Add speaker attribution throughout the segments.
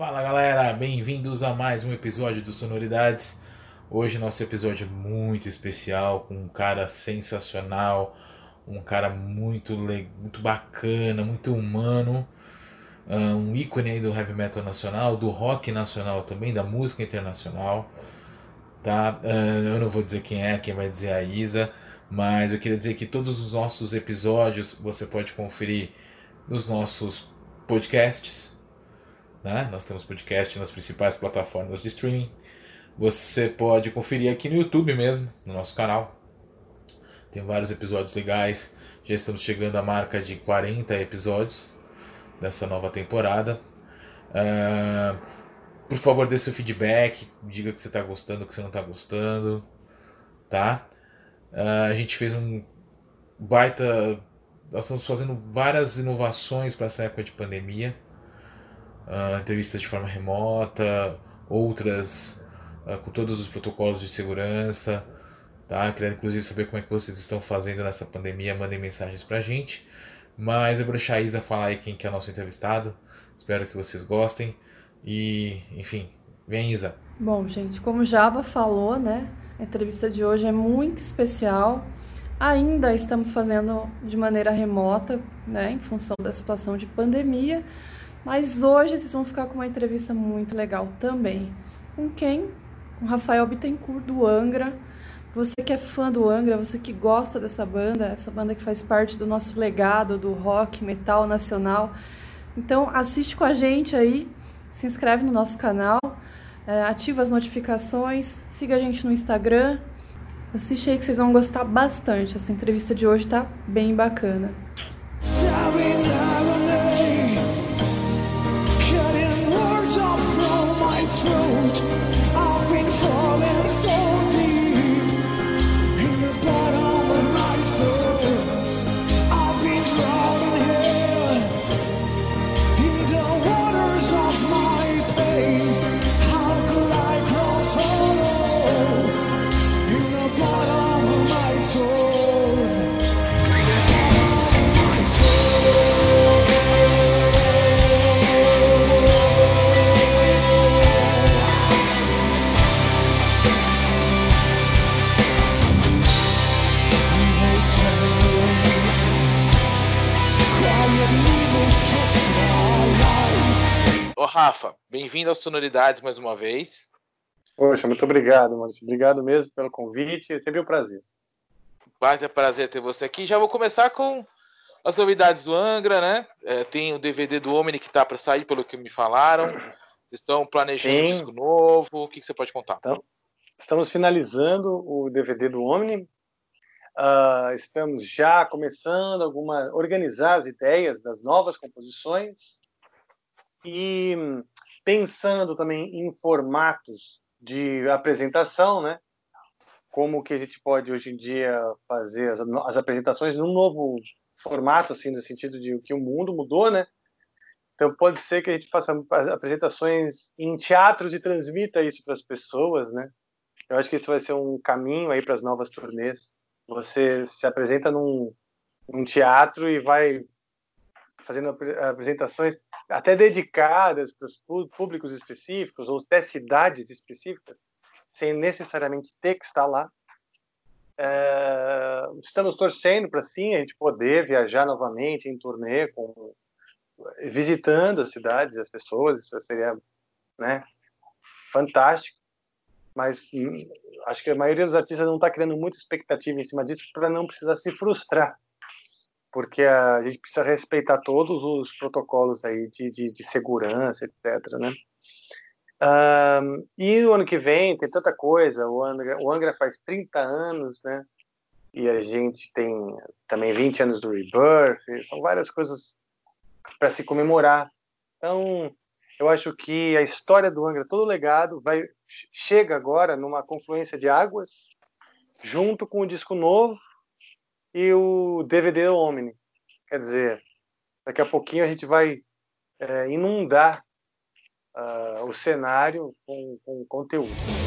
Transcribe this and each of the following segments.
Speaker 1: Fala galera, bem-vindos a mais um episódio do Sonoridades. Hoje nosso episódio é muito especial, com um cara sensacional, um cara muito, muito bacana, muito humano, ah, um ícone aí do heavy metal nacional, do rock nacional também, da música internacional. Tá? Ah, eu não vou dizer quem é, quem vai dizer é a Isa, mas eu queria dizer que todos os nossos episódios você pode conferir nos nossos podcasts né? Nós temos podcast nas principais plataformas de streaming. Você pode conferir aqui no YouTube mesmo, no nosso canal. Tem vários episódios legais. Já estamos chegando à marca de 40 episódios dessa nova temporada. Uh, por favor, dê seu feedback. Diga que você está gostando, que você não está gostando. Tá? Uh, a gente fez um baita. Nós estamos fazendo várias inovações para essa época de pandemia uh, entrevistas de forma remota, outras uh, com todos os protocolos de segurança. Tá? Queria inclusive saber como é que vocês estão fazendo nessa pandemia, mandem mensagens pra gente. Mas eu vou deixar a Isa falar aí quem que é nosso entrevistado. Espero que vocês gostem. E, enfim, vem Isa.
Speaker 2: Bom, gente, como Java falou, né? A entrevista de hoje é muito especial. Ainda estamos fazendo de maneira remota, né, em função da situação de pandemia, mas hoje vocês vão ficar com uma entrevista muito legal também. Com quem? Com Rafael Bittencourt, do Angra. Você que é fã do Angra, você que gosta dessa banda, essa banda que faz parte do nosso legado do rock, metal nacional. Então assiste com a gente aí, se inscreve no nosso canal, é, ativa as notificações, siga a gente no Instagram. Assiste aí que vocês vão gostar bastante. Essa entrevista de hoje tá bem bacana.
Speaker 1: I've been falling so Rafa, bem-vindo às Sonoridades mais uma vez.
Speaker 3: Poxa, muito obrigado, Maurício. Obrigado mesmo pelo convite, é sempre um prazer.
Speaker 1: Vai ter prazer ter você aqui. Já vou começar com as novidades do Angra, né? É, tem o DVD do Omni que está para sair, pelo que me falaram. Estão planejando Sim. um disco novo. O que, que você pode contar?
Speaker 3: Então, estamos finalizando o DVD do Omni. Uh, estamos já começando alguma organizar as ideias das novas composições e pensando também em formatos de apresentação, né? Como que a gente pode hoje em dia fazer as, as apresentações num novo formato, assim, no sentido de que o mundo mudou, né? Então pode ser que a gente faça apresentações em teatros e transmita isso para as pessoas, né? Eu acho que esse vai ser um caminho aí para as novas turnês. Você se apresenta num, num teatro e vai fazendo apresentações até dedicadas para os públicos específicos ou até cidades específicas, sem necessariamente ter que estar lá. É, estamos torcendo para sim a gente poder viajar novamente em turnê, com, visitando as cidades, as pessoas, isso seria né, fantástico. Mas hum, acho que a maioria dos artistas não está criando muita expectativa em cima disso para não precisar se frustrar porque a gente precisa respeitar todos os protocolos aí de, de, de segurança, etc. Né? Um, e o ano que vem tem tanta coisa, o Angra, o Angra faz 30 anos, né? E a gente tem também 20 anos do Rebirth, são várias coisas para se comemorar. Então, eu acho que a história do Angra, todo o legado, vai chega agora numa confluência de águas, junto com o disco novo e o DVD Omni. Quer dizer, daqui a pouquinho a gente vai é, inundar uh, o cenário com, com conteúdo.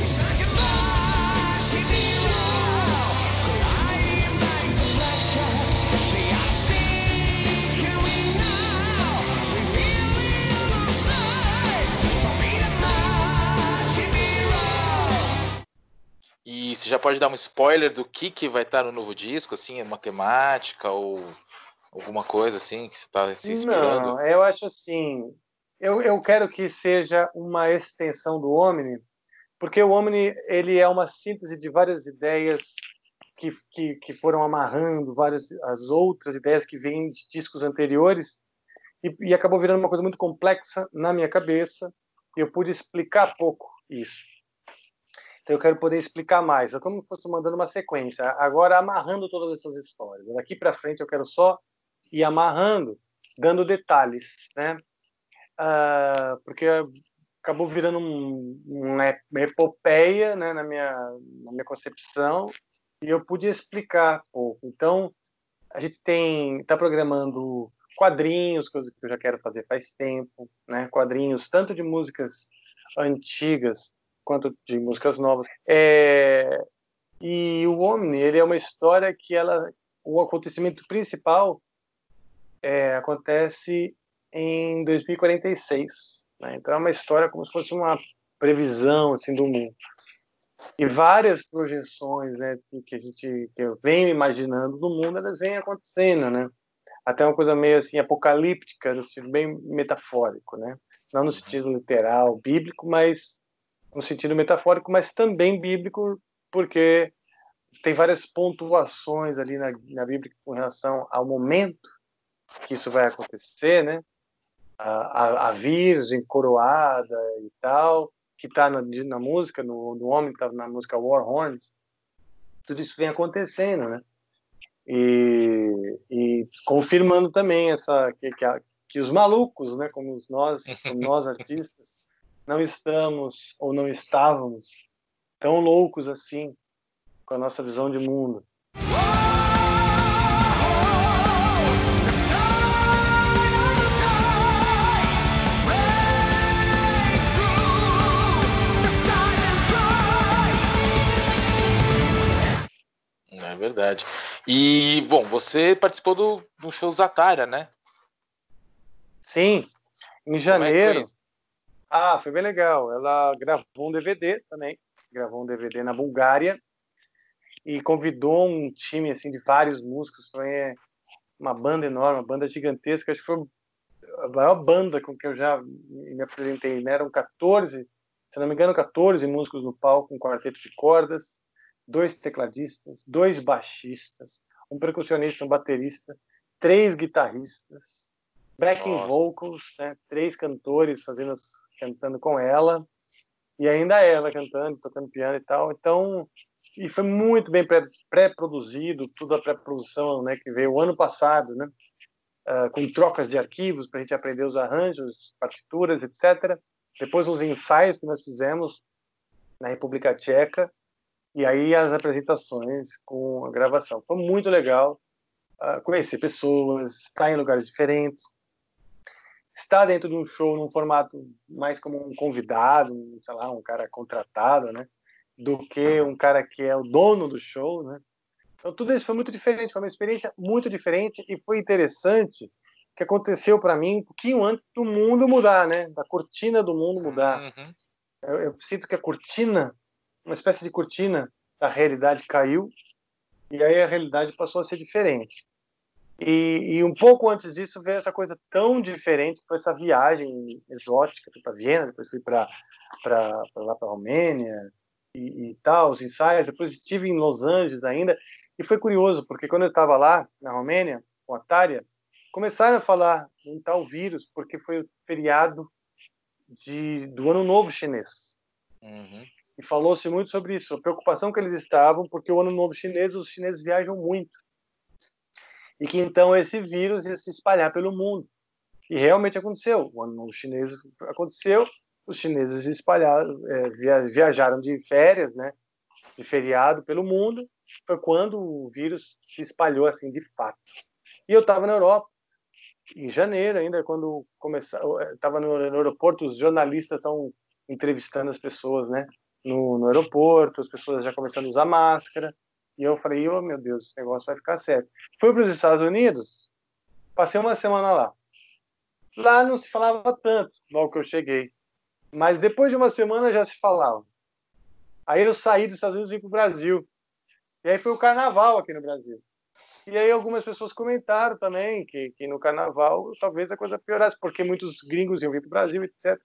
Speaker 1: Você já pode dar um spoiler do que, que vai estar no novo disco, assim, matemática ou alguma coisa assim que você está se inspirando?
Speaker 3: Não, eu acho assim, eu, eu quero que seja uma extensão do Omni, porque o Omni ele é uma síntese de várias ideias que, que, que foram amarrando várias as outras ideias que vêm de discos anteriores e, e acabou virando uma coisa muito complexa na minha cabeça e eu pude explicar pouco isso. Então eu quero poder explicar mais. É como se fosse mandando uma sequência. Agora amarrando todas essas histórias. Daqui para frente eu quero só ir amarrando, dando detalhes, né? Uh, porque acabou virando um, uma epopeia né, na, minha, na minha concepção e eu pude explicar pouco. Então, a gente tem está programando quadrinhos, coisas que eu já quero fazer faz tempo, né? Quadrinhos tanto de músicas antigas quanto de músicas novas. É... E o Omni, ele é uma história que ela, o acontecimento principal é, acontece em 2046. Né? Então é uma história como se fosse uma previsão assim do mundo e várias projeções né, que a gente que eu venho imaginando do mundo elas vêm acontecendo né até uma coisa meio assim apocalíptica no sentido bem metafórico né não no sentido literal bíblico mas no sentido metafórico mas também bíblico porque tem várias pontuações ali na, na Bíblia com relação ao momento que isso vai acontecer né a, a, a virgem coroada e tal que está na, na, música, no, no homem que está na música War Horns, tudo isso vem acontecendo, né? E, e confirmando também essa que, que, que, os malucos, né, como nós, como nós artistas, não estamos ou não estávamos tão loucos assim com a nossa visão de mundo.
Speaker 1: É verdade. E, bom, você participou do, do show Zatara, né?
Speaker 3: Sim, em é janeiro. É ah, foi bem legal. Ela gravou um DVD também, gravou um DVD na Bulgária e convidou um time assim de vários músicos. Foi uma banda enorme, uma banda gigantesca. Acho que foi a maior banda com que eu já me apresentei. Né? Eram 14, se não me engano, 14 músicos no palco, um quarteto de cordas dois tecladistas, dois baixistas, um percussionista, um baterista, três guitarristas, backing Nossa. vocals, né? três cantores fazendo cantando com ela e ainda ela cantando, tocando piano e tal. Então, e foi muito bem pré-produzido, tudo a pré-produção, né, que veio o ano passado, né, uh, com trocas de arquivos para a gente aprender os arranjos, partituras, etc. Depois os ensaios que nós fizemos na República Tcheca e aí as apresentações com a gravação. Foi muito legal uh, conhecer pessoas, estar em lugares diferentes, estar dentro de um show num formato mais como um convidado, um, sei lá, um cara contratado, né? Do que um cara que é o dono do show, né? Então tudo isso foi muito diferente, foi uma experiência muito diferente e foi interessante que aconteceu para mim um pouquinho antes do mundo mudar, né? Da cortina do mundo mudar. Uhum. Eu, eu sinto que a cortina uma espécie de cortina da realidade caiu e aí a realidade passou a ser diferente. E, e um pouco antes disso veio essa coisa tão diferente, foi essa viagem exótica, fui para Viena, depois fui para lá para Romênia e, e, tal, os ensaios, depois estive em Los Angeles ainda, e foi curioso, porque quando eu estava lá, na Romênia, com a Tária, começaram a falar em tal vírus, porque foi o feriado de, do Ano Novo Chinês. Uhum e falou-se muito sobre isso, a preocupação que eles estavam, porque o Ano Novo Chinês, os chineses viajam muito. E que então esse vírus ia se espalhar pelo mundo. E realmente aconteceu. O Ano Chinês aconteceu, os chineses espalharam, é, viajaram de férias, né, de feriado pelo mundo. Foi quando o vírus se espalhou assim de fato. E eu estava na Europa, em janeiro ainda, quando estava no, no aeroporto, os jornalistas estão entrevistando as pessoas, né? no, no aeroporto, as pessoas já começando a usar máscara. E eu falei, oh meu Deus, esse negócio vai ficar sério. Fui para os Estados Unidos, passei uma semana lá. Lá não se falava tanto, logo que eu cheguei. Mas depois de uma semana já se falava. Aí eu saí dos Estados Unidos e vim para o Brasil. E aí foi o carnaval aqui no Brasil. E aí algumas pessoas comentaram também que, que no carnaval talvez a coisa piorasse, porque muitos gringos iam vir para o Brasil, etc.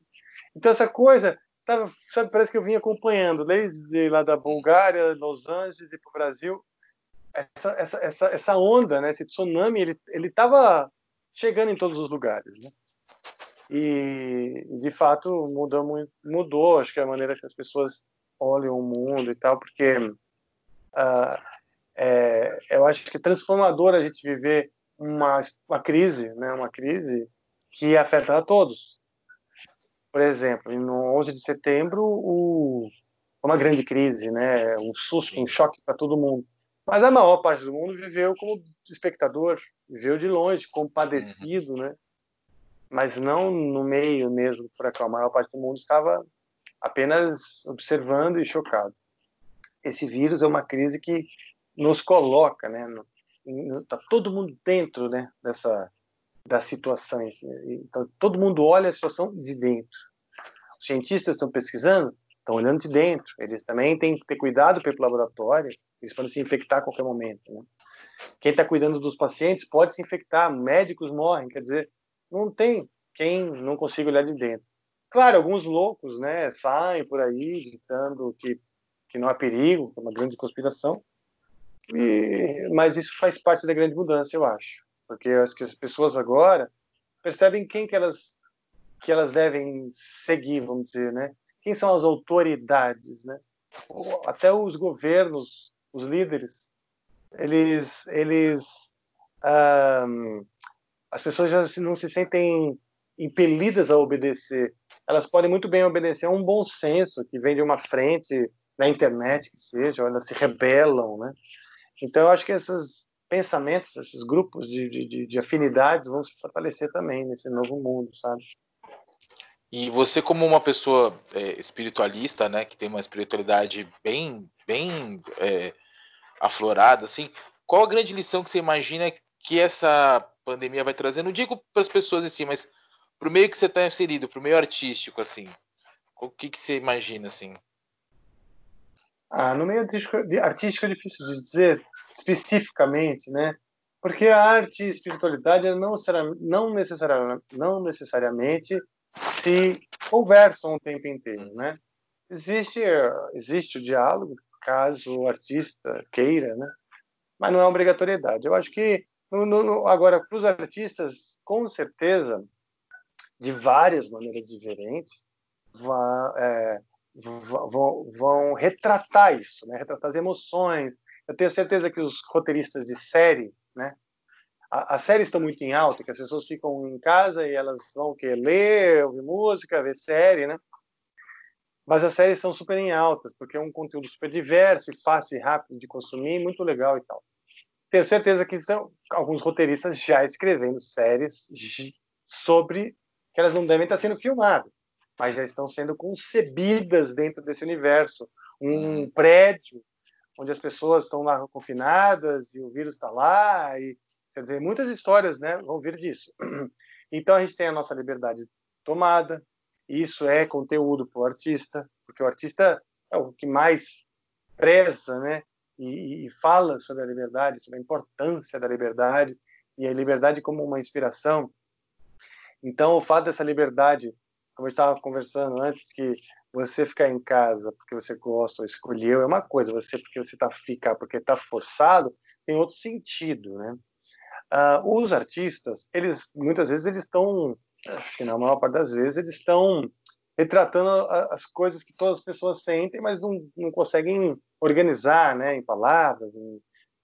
Speaker 3: Então essa coisa, tava, sabe, parece que eu vim acompanhando, desde lá da Bulgária, Los Angeles e para o Brasil, essa, essa, essa, essa onda, né, esse tsunami, ele ele estava chegando em todos os lugares, né? E de fato mudou muito, mudou, acho que a maneira que as pessoas olham o mundo e tal, porque uh, é, eu acho que é transformador a gente viver uma, uma crise, né, uma crise que afeta a todos. Por exemplo, no 11 de setembro, o, uma grande crise, né, um susto, um choque para todo mundo. Mas a maior parte do mundo viveu como espectador, viveu de longe, compadecido, uhum. né? Mas não no meio mesmo do furacão. A maior parte do mundo estava apenas observando e chocado. Esse vírus é uma crise que nos coloca, né? Está todo mundo dentro, né? Dessa das situações. Então todo mundo olha a situação de dentro. Cientistas estão pesquisando, estão olhando de dentro. Eles também têm que ter cuidado pelo laboratório. Eles podem se infectar a qualquer momento. Né? Quem está cuidando dos pacientes pode se infectar. Médicos morrem. Quer dizer, não tem quem não consiga olhar de dentro. Claro, alguns loucos, né, saem por aí ditando que que não há perigo, é uma grande conspiração. E, mas isso faz parte da grande mudança, eu acho, porque eu acho que as pessoas agora percebem quem que elas que elas devem seguir, vamos dizer, né? Quem são as autoridades, né? Até os governos, os líderes, eles eles um, as pessoas já não se sentem impelidas a obedecer. Elas podem muito bem obedecer a um bom senso que vem de uma frente na internet, que seja, elas se rebelam, né? Então, eu acho que esses pensamentos, esses grupos de, de, de afinidades vão se fortalecer também nesse novo mundo, sabe?
Speaker 1: E você, como uma pessoa é, espiritualista, né, que tem uma espiritualidade bem, bem é, aflorada, assim, qual a grande lição que você imagina que essa pandemia vai trazer? Não digo para as pessoas em si, mas para o meio que você está inserido, para o meio artístico, assim, o que, que você imagina, assim?
Speaker 3: Ah, no meio artístico, artístico é difícil de dizer especificamente, né? Porque a arte e espiritualidade não, não, necessariamente, não necessariamente se conversam o tempo inteiro, né? Existe, existe o diálogo, caso o artista queira, né? Mas não é obrigatoriedade. Eu acho que, no, no, agora, para os artistas, com certeza, de várias maneiras diferentes, é, vão, vão retratar isso, né? retratar as emoções. Eu tenho certeza que os roteiristas de série, né? As séries estão muito em alta, que as pessoas ficam em casa e elas vão que ler, ouvir música, ver série, né? Mas as séries são super em altas, porque é um conteúdo super diverso, fácil e rápido de consumir, muito legal e tal. Tenho certeza que são alguns roteiristas já escrevendo séries sobre que elas não devem estar sendo filmadas mas já estão sendo concebidas dentro desse universo. Um uhum. prédio onde as pessoas estão lá confinadas e o vírus está lá, e quer dizer, muitas histórias né, vão vir disso. Então a gente tem a nossa liberdade tomada, isso é conteúdo para o artista, porque o artista é o que mais preza né, e, e fala sobre a liberdade, sobre a importância da liberdade, e a liberdade como uma inspiração. Então, o fato dessa liberdade como eu estava conversando antes, que você ficar em casa porque você gosta ou escolheu é uma coisa, você porque você está ficar porque está forçado tem outro sentido, né? Uh, os artistas, eles muitas vezes eles estão, na maior parte das vezes eles estão retratando as coisas que todas as pessoas sentem, mas não, não conseguem organizar, né, em palavras, em,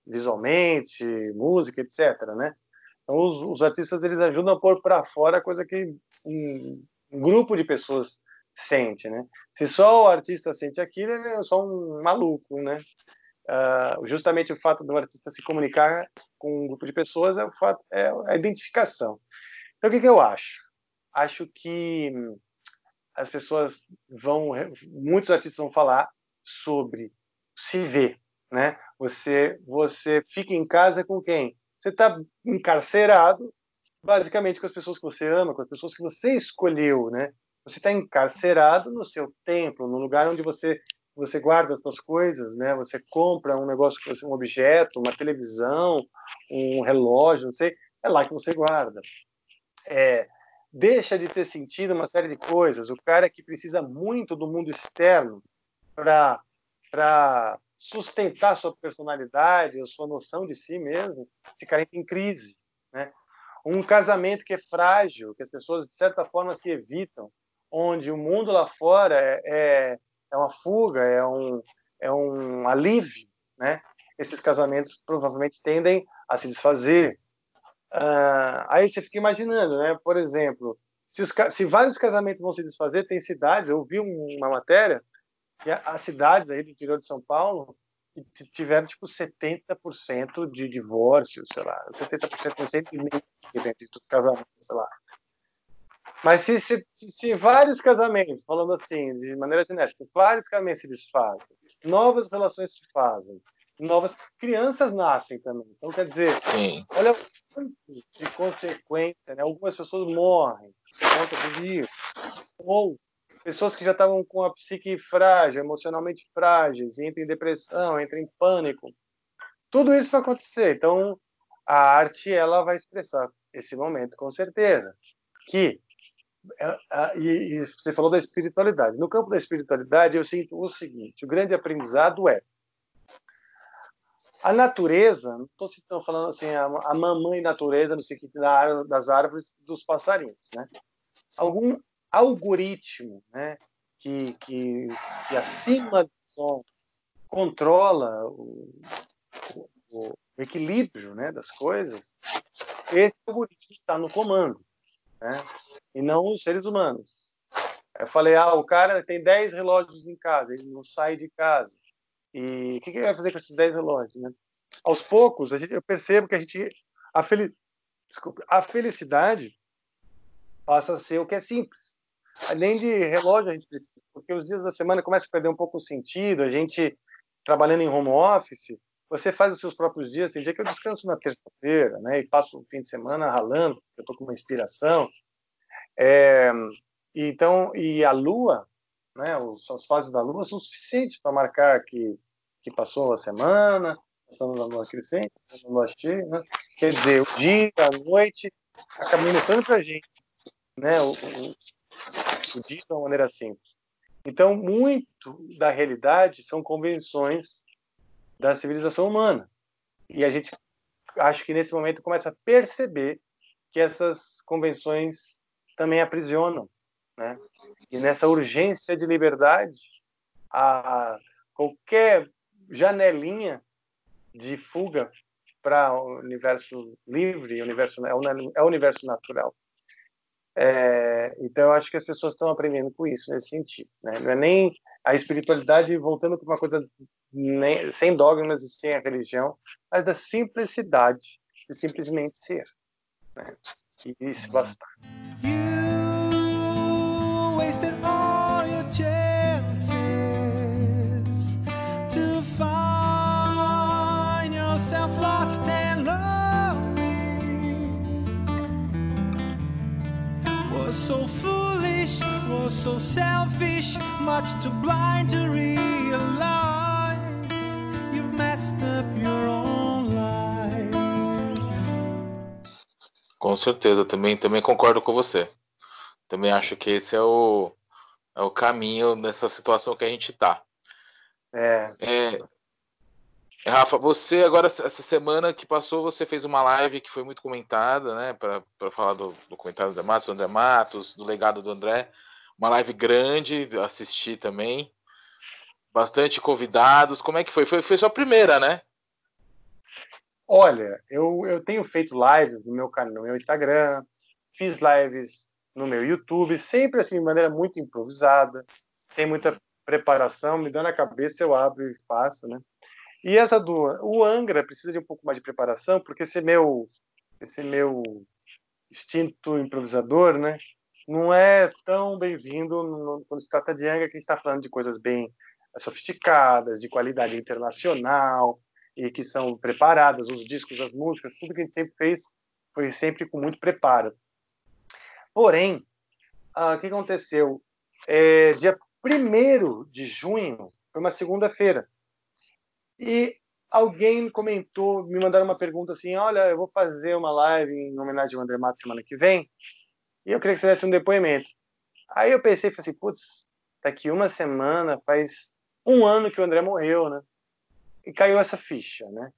Speaker 3: visualmente, música, etc, né? Então os, os artistas eles ajudam a pôr para fora a coisa que um, um grupo de pessoas sente, né? Se só o artista sente aquilo, ele é só um maluco, né? Uh, justamente o fato do artista se comunicar com um grupo de pessoas é o fato é a identificação. Então o que, que eu acho? Acho que as pessoas vão, muitos artistas vão falar sobre se ver, né? Você você fica em casa com quem? Você está encarcerado basicamente com as pessoas que você ama, com as pessoas que você escolheu, né? Você está encarcerado no seu templo, no lugar onde você você guarda as suas coisas, né? Você compra um negócio, um objeto, uma televisão, um relógio, não sei, é lá que você guarda. É, deixa de ter sentido uma série de coisas. O cara que precisa muito do mundo externo para para sustentar sua personalidade, a sua noção de si mesmo, esse cara entra em crise, né? Um casamento que é frágil, que as pessoas de certa forma se evitam, onde o mundo lá fora é, é, é uma fuga, é um, é um alívio, né? Esses casamentos provavelmente tendem a se desfazer. Uh, aí você fica imaginando, né? Por exemplo, se, os, se, vários casamentos vão se desfazer, tem cidades, eu vi uma matéria que as cidades aí do interior de São Paulo tiveram tipo 70% de divórcios, sei lá, 70% não sei de tudo casamento, sei lá. Mas se, se, se, vários casamentos, falando assim, de maneira genética, vários casamentos se desfazem, novas relações se fazem, novas crianças nascem também. Então, quer dizer, Sim. olha o de consequência, né? Algumas pessoas morrem por conta do vírus. Ou pessoas que já estavam com a psique frágil, emocionalmente frágeis, entram em depressão, entram em pânico. Tudo isso vai acontecer. Então, a arte ela vai expressar esse momento, com certeza. Que e, e, você falou da espiritualidade. No campo da espiritualidade, eu sinto o seguinte: o grande aprendizado é a natureza. Não estou falando assim a, a, mamãe natureza no sentido das árvores, dos passarinhos, né? Algum algoritmo, né? Que, que, que acima do som controla o, o, o equilíbrio, né? Das coisas. Esse algoritmo está no comando, né? e não os seres humanos. Eu falei, ah, o cara tem 10 relógios em casa, ele não sai de casa. E o que, que ele vai fazer com esses 10 relógios? Né? Aos poucos, gente, eu percebo que a gente. A, fel, desculpa, a felicidade passa a ser o que é simples. Além de relógio, a gente precisa, porque os dias da semana começam a perder um pouco o sentido, a gente trabalhando em home office, você faz os seus próprios dias. Tem dia que eu descanso na terça-feira, né? E passo o fim de semana ralando, eu estou com uma inspiração. É, então, e a Lua, né, as fases da Lua são suficientes para marcar que, que passou a semana, passando na Lua crescente, na Lua cheia, né? quer dizer, o dia, a noite, acabam mostrando para a gente né, o, o, o dia de uma maneira simples. Então, muito da realidade são convenções da civilização humana. E a gente, acho que nesse momento, começa a perceber que essas convenções também aprisionam, né? E nessa urgência de liberdade, a qualquer janelinha de fuga para o universo livre, universo é o, é universo natural. É, então, eu acho que as pessoas estão aprendendo com isso nesse sentido. Né? Não é nem a espiritualidade voltando para uma coisa nem, sem dogmas e sem a religião, mas da simplicidade de simplesmente ser. Né? E isso basta. wasted all your chances to find yourself lost and lonely. Was so foolish, was so selfish, much too blind to realize Com certeza, também, também concordo com você. Também acho que esse é o, é o caminho nessa situação que a gente está. É. é. Rafa, você agora, essa semana que passou, você fez uma live que foi muito comentada, né? Para falar do, do comentário do Matos, do André Matos, do legado do André. Uma live grande, assisti também. Bastante convidados. Como é que foi? Foi, foi sua primeira, né? Olha, eu, eu tenho feito lives no meu canal, no meu Instagram, fiz lives no meu YouTube, sempre assim, de maneira muito improvisada, sem muita preparação, me dando a cabeça, eu abro e faço, né? E essa do o Angra precisa de um pouco mais de preparação, porque esse meu esse meu instinto improvisador, né, não é tão bem-vindo quando se trata de Angra, que está falando de coisas bem sofisticadas, de qualidade internacional e que são preparadas, os discos, as músicas, tudo que a gente sempre fez foi sempre com muito preparo. Porém, ah, o que aconteceu? É, dia 1 de junho, Foi uma segunda-feira. E alguém comentou, me mandaram uma pergunta assim: olha, eu vou fazer uma live em homenagem ao André Matos semana que vem, e eu queria que você desse um depoimento. Aí eu pensei, falei assim, putz, daqui uma semana faz um ano que o André morreu, né? E caiu essa ficha, né?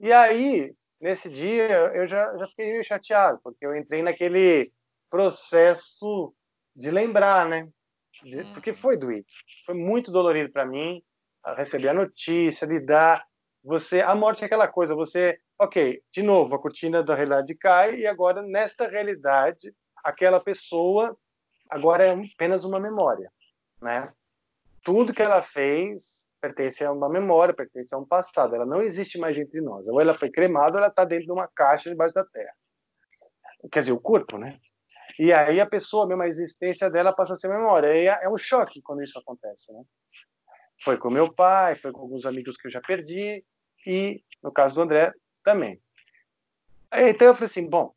Speaker 3: E aí, nesse dia, eu já, já fiquei chateado, porque eu entrei naquele processo de lembrar, né? De, porque uhum. foi doído. Foi muito dolorido para mim receber a notícia, lidar. Você, a morte é aquela coisa, você, ok, de novo, a cortina da realidade cai e agora, nesta realidade, aquela pessoa agora é apenas uma memória, né? Tudo que ela fez pertence a uma memória, pertence a um passado. Ela não existe mais entre nós. Ou ela foi cremada, ou ela está dentro de uma caixa debaixo da terra. Quer dizer, o corpo, né? E aí a pessoa, mesmo a existência dela passa a ser memória. E é, é um choque quando isso acontece, né? Foi com meu pai, foi com alguns amigos que eu já perdi e no caso do André também. Então eu falei assim, bom,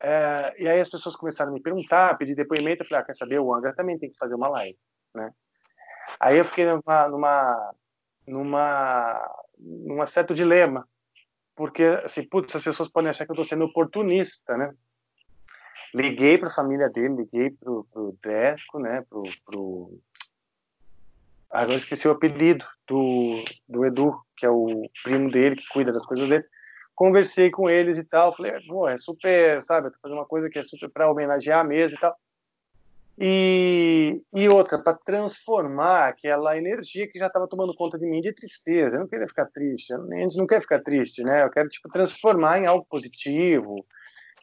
Speaker 3: é, e aí as pessoas começaram a me perguntar, pedir depoimento, eu falei, ah, quer saber, o Angra também tem que fazer uma live, né? Aí eu fiquei numa, numa, numa, numa certo dilema, porque, assim, putz, as pessoas podem achar que eu estou sendo oportunista, né? Liguei para a família dele, liguei para o Desco, né, pro, pro... Agora esqueci o apelido do, do Edu, que é o primo dele, que cuida das coisas dele conversei com eles e tal, falei, pô, é super, sabe, fazendo uma coisa que é super para homenagear mesmo e tal. E, e outra, para transformar aquela energia que já estava tomando conta de mim de tristeza. Eu não queria ficar triste, a gente não quer ficar triste, né? Eu quero tipo transformar em algo positivo,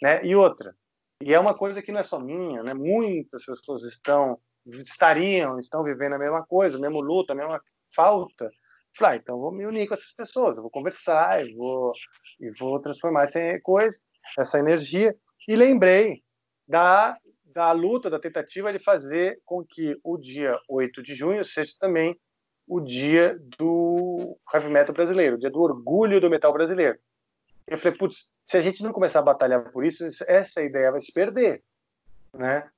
Speaker 3: né? E outra, e é uma coisa que não é só minha, né? Muitas pessoas estão estariam, estão vivendo a mesma coisa, o mesmo luto, a mesma falta Falei, ah, então vou me unir com essas pessoas, vou conversar, e vou, e vou transformar essa coisa, essa energia. E lembrei da, da luta, da tentativa de fazer com que o dia 8 de junho seja também o dia do heavy metal brasileiro, o dia do orgulho do metal brasileiro. Eu falei, putz, se a gente não começar a batalhar por isso, essa ideia vai se perder, né?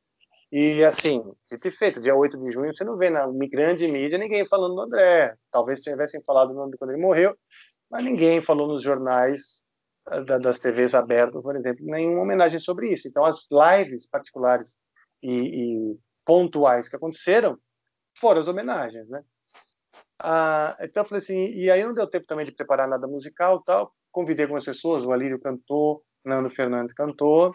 Speaker 3: E assim, dito e feito, dia 8 de junho, você não vê na grande mídia ninguém falando do André. Talvez tivessem falado o nome quando ele morreu, mas ninguém falou nos jornais ah, das TVs abertas, por exemplo, nenhuma homenagem sobre isso. Então, as lives particulares e, e pontuais que aconteceram foram as homenagens, né? Ah, então, eu falei assim, e aí não deu tempo também de preparar nada musical tal. Convidei algumas pessoas, o Alírio cantou, Nando Fernandes cantou,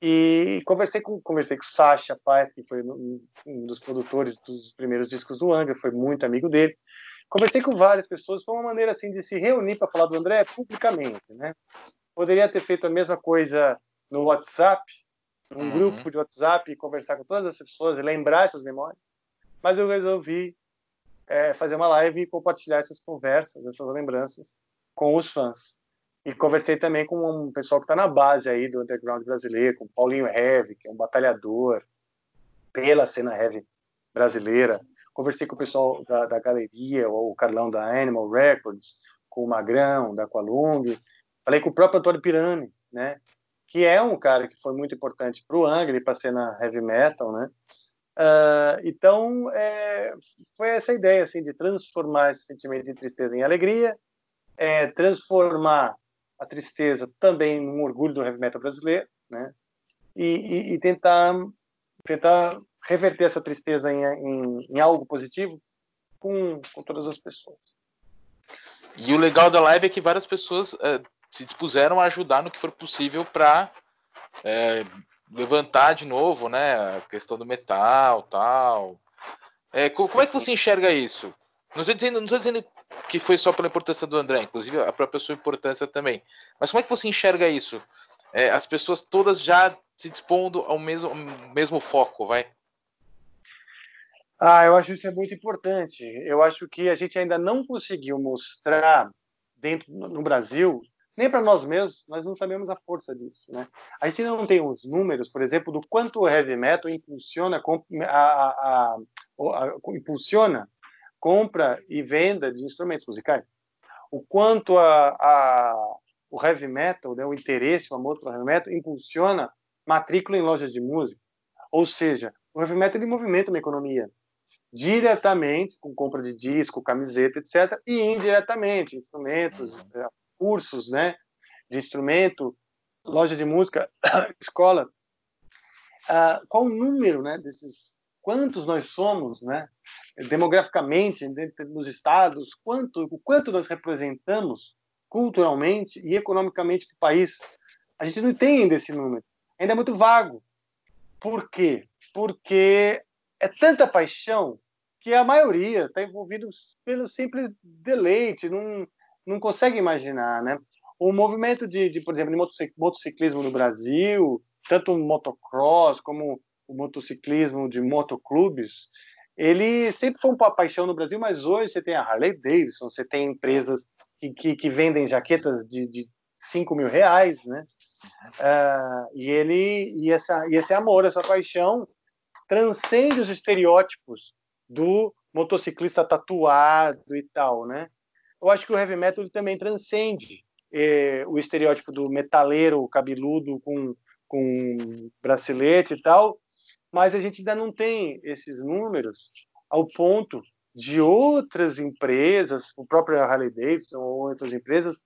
Speaker 3: e conversei com conversei com o Sasha Pai, que foi um dos produtores dos primeiros discos do Angra, foi muito amigo dele. Conversei com várias pessoas, foi uma maneira assim de se reunir para falar do André publicamente, né? Poderia ter feito a mesma coisa no WhatsApp, num uhum. grupo de WhatsApp, e conversar com todas as pessoas e lembrar essas memórias. Mas eu resolvi é, fazer uma live e compartilhar essas conversas, essas lembranças com os fãs. E conversei também com um pessoal que está na base aí do underground brasileiro, com Paulinho Heavy, que é um batalhador pela cena heavy brasileira. Conversei com o pessoal da, da galeria, o Carlão da Animal Records, com o Magrão, da Qualung. Falei com o próprio Antônio Pirani, né? que é um cara que foi muito importante para o Angra para a cena heavy metal, né? Uh, então, é, foi essa ideia assim de transformar esse sentimento de tristeza em alegria, é, transformar a tristeza também num orgulho do heavy metal brasileiro, né? E, e, e tentar tentar reverter essa tristeza em, em, em algo positivo com, com, todas as pessoas.
Speaker 1: E o legal da live é que várias pessoas é, se dispuseram a ajudar no que for possível para é, levantar de novo, né, a questão do metal, tal. É, como é que você enxerga isso? Não estou dizendo, não estou dizendo que foi só pela importância do André, inclusive a própria sua importância também. Mas como é que você enxerga isso? É, as pessoas todas já se dispondo ao mesmo, ao mesmo foco, vai?
Speaker 3: Ah, eu acho isso é muito importante. Eu acho que a gente ainda não conseguiu mostrar dentro no Brasil, nem para nós mesmos, nós não sabemos a força disso, né? A gente não tem os números, por exemplo, do quanto o heavy metal impulsiona a, a, a, impulsiona compra e venda de instrumentos musicais. O quanto a, o heavy metal, né, o interesse, o amor pelo heavy metal, impulsiona matrícula em lojas de música. Ou seja, o heavy metal ele movimenta uma economia. Diretamente com compra de disco, camiseta, etc., e indiretamente, instrumentos, eh, cursos, né, de instrumento, loja de música, escola. Ah, qual o número, né, desses quantos nós somos, né, demograficamente nos estados, quanto o quanto nós representamos culturalmente e economicamente para o país? A gente não tem ainda esse número. Ainda é muito vago. Por quê? Porque é tanta paixão que a maioria está envolvido pelo simples deleite, não, não consegue imaginar, né? O movimento de, de por exemplo, de motociclismo no Brasil, tanto o motocross como o motociclismo de motoclubes, ele sempre foi uma paixão no Brasil, mas hoje você tem a Harley Davidson, você tem empresas que, que, que vendem jaquetas de, de 5 mil reais, né? Uh, e ele e essa e esse amor, essa paixão transcende os estereótipos do motociclista tatuado e tal, né? Eu acho que o heavy metal também transcende eh, o estereótipo do metaleiro cabeludo com com bracelete e tal, mas a gente ainda não tem esses números ao ponto de outras empresas, o próprio Harley Davidson ou outras empresas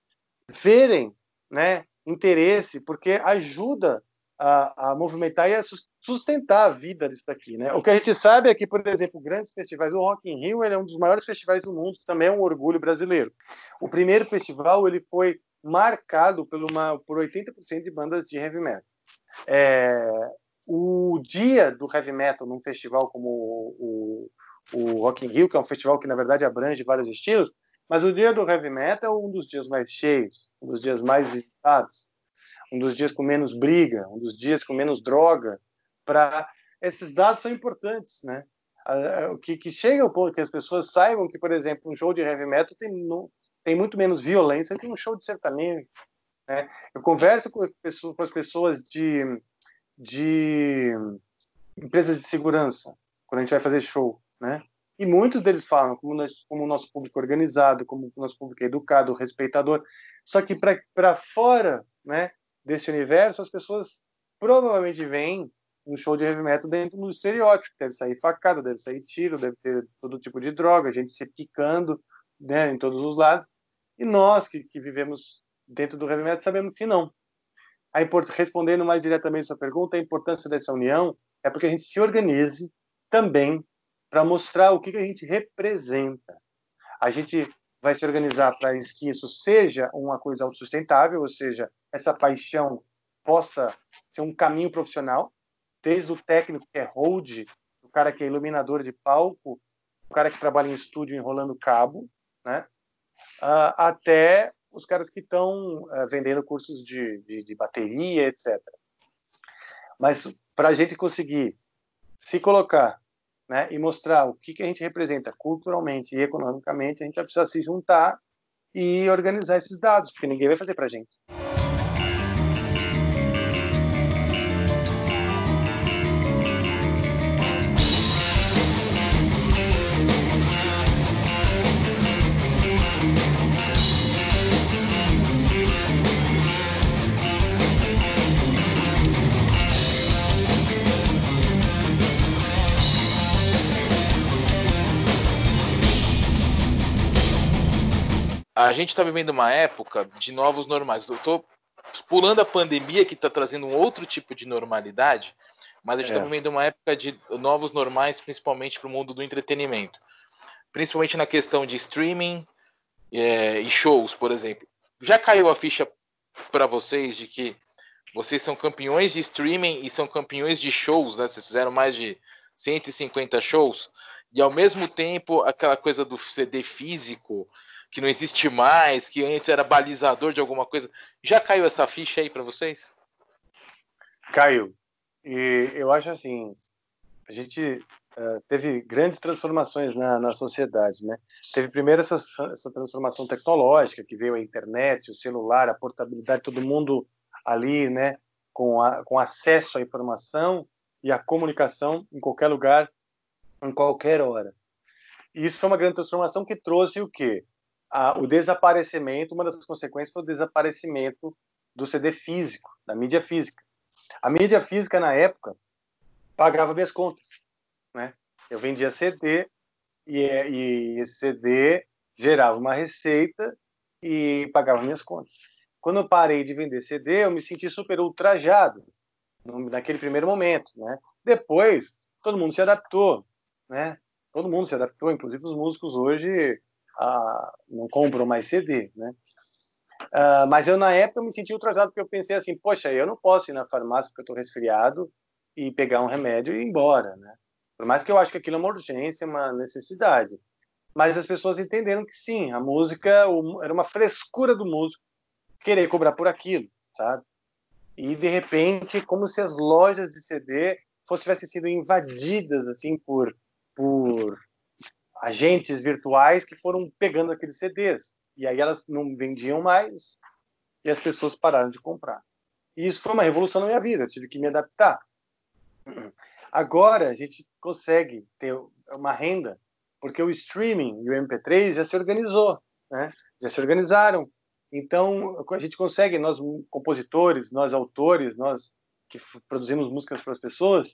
Speaker 3: verem, né, interesse, porque ajuda a, a, movimentar e a sustentar a vida disso daqui, né? O que a gente sabe é que, por exemplo, grandes festivais, o Rock in Rio ele é um dos maiores festivais do mundo, também é um orgulho brasileiro. O primeiro festival ele foi marcado por, uma, por 80% de bandas de heavy metal. É, o dia do heavy metal num festival como o, o, o Rock in Rio, que é um festival que na verdade abrange vários estilos, mas o dia do heavy metal é um dos dias mais cheios, um dos dias mais visitados, um dos dias com menos briga, um dos dias com menos droga. Para esses dados são importantes, né? O que, que chega ao ponto que as pessoas saibam que, por exemplo, um show de heavy metal tem, tem muito menos violência que um show de sertanejo. Né? Eu converso com, com as pessoas de, de empresas de segurança quando a gente vai fazer show, né? E muitos deles falam como, nós, como o nosso público organizado, como o nosso público é educado, respeitador. Só que para fora né, desse universo, as pessoas provavelmente veem um show de heavy metal dentro do estereótipo. Deve sair facada, deve sair tiro, deve ter todo tipo de droga, a gente se picando né, em todos os lados. E nós que, que vivemos dentro do heavy metal sabemos que não. A import... Respondendo mais diretamente sua pergunta, a importância dessa união é porque a gente se organize também para mostrar o que, que a gente representa. A gente vai se organizar para que isso seja uma coisa autossustentável, ou seja, essa paixão possa ser um caminho profissional, desde o técnico que é hold, o cara que é iluminador de palco, o cara que trabalha em estúdio enrolando cabo, né? Uh, até os caras que estão uh, vendendo cursos de, de, de bateria, etc. Mas para a gente conseguir se colocar né, e mostrar o que, que a gente representa culturalmente e economicamente, a gente vai precisar se juntar e organizar esses dados, porque ninguém vai fazer para a gente.
Speaker 1: A gente está vivendo uma época de novos normais. Eu estou pulando a pandemia que está trazendo um outro tipo de normalidade, mas a gente está é. vivendo uma época de novos normais, principalmente para o mundo do entretenimento, principalmente na questão de streaming é, e shows, por exemplo. Já caiu a ficha para vocês de que vocês são campeões de streaming e são campeões de shows, né? Vocês fizeram mais de 150 shows e ao mesmo tempo aquela coisa do CD físico que não existe mais, que antes era balizador de alguma coisa. Já caiu essa ficha aí para vocês?
Speaker 3: Caiu. E eu acho assim, a gente uh, teve grandes transformações na, na sociedade, né? Teve primeiro essa, essa transformação tecnológica, que veio a internet, o celular, a portabilidade, todo mundo ali, né? Com, a, com acesso à informação e à comunicação em qualquer lugar, em qualquer hora. E isso foi uma grande transformação que trouxe o quê? A, o desaparecimento, uma das consequências foi o desaparecimento do CD físico, da mídia física. A mídia física, na época, pagava minhas contas. Né? Eu vendia CD e, e esse CD gerava uma receita e pagava minhas contas. Quando eu parei de vender CD, eu me senti super ultrajado naquele primeiro momento, né? Depois, todo mundo se adaptou, né? Todo mundo se adaptou, inclusive os músicos hoje não compram mais CD, né? Ah, mas eu, na época, me senti ultrajado porque eu pensei assim, poxa, eu não posso ir na farmácia porque eu estou resfriado e pegar um remédio e ir embora, né? Por mais que eu acho que aquilo é uma urgência, uma necessidade. Mas as pessoas entenderam que sim, a música era uma frescura do músico querer cobrar por aquilo, sabe? E de repente, como se as lojas de CD fossem tivessem sido invadidas assim por por agentes virtuais que foram pegando aqueles CDs. E aí elas não vendiam mais e as pessoas pararam de comprar. E isso foi uma revolução na minha vida, eu tive que me adaptar. Agora a gente consegue ter uma renda porque o streaming e o MP3 já se organizou, né? Já se organizaram. Então a gente consegue, nós compositores, nós autores, nós que produzimos músicas para as pessoas,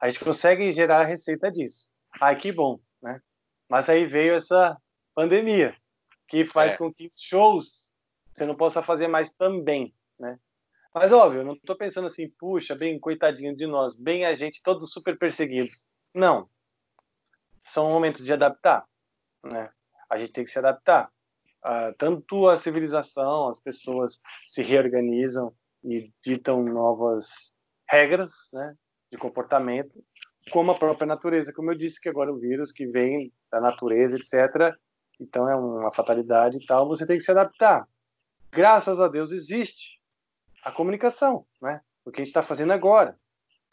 Speaker 3: a gente consegue gerar a receita disso. Ai, que bom, né? Mas aí veio essa pandemia que faz é. com que shows você não possa fazer mais também, né? Mas, óbvio, eu não estou pensando assim, puxa, bem, coitadinho de nós, bem a gente, todos super perseguidos. Não. São momentos de adaptar, né? A gente tem que se adaptar. Uh, tanto a civilização, as pessoas se reorganizam e ditam novas regras, né, de comportamento, como a própria natureza, como eu disse que agora o vírus que vem da natureza, etc. Então é uma fatalidade e tal, você tem que se adaptar. Graças a Deus existe a comunicação, né? O que a gente está fazendo agora,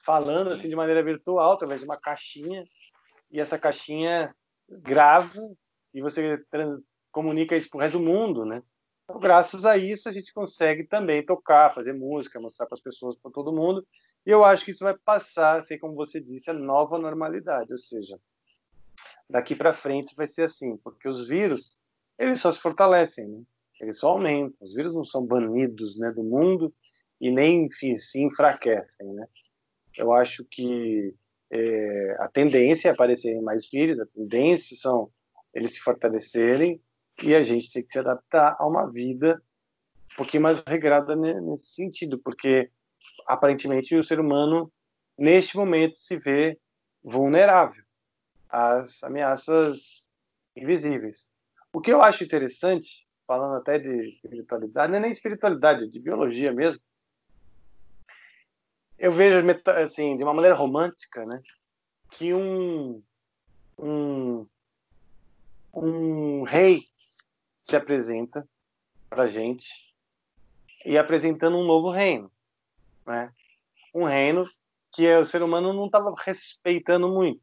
Speaker 3: falando assim de maneira virtual, através de uma caixinha, e essa caixinha grava e você comunica isso para o resto do mundo, né? Então, graças a isso, a gente consegue também tocar, fazer música, mostrar para as pessoas, para todo mundo. E eu acho que isso vai passar a ser, como você disse, a nova normalidade. Ou seja, daqui para frente vai ser assim, porque os vírus, eles só se fortalecem, né? eles só aumentam. Os vírus não são banidos né, do mundo e nem enfim, se enfraquecem. Né? Eu acho que é, a tendência é aparecerem mais vírus, a tendência são eles se fortalecerem e a gente tem que se adaptar a uma vida um pouquinho mais regrada nesse sentido, porque aparentemente o ser humano neste momento se vê vulnerável às ameaças invisíveis. O que eu acho interessante falando até de espiritualidade, não é nem espiritualidade, é de biologia mesmo. Eu vejo assim, de uma maneira romântica, né, que um um um rei se apresenta para gente e apresentando um novo reino, né? Um reino que o ser humano não estava respeitando muito.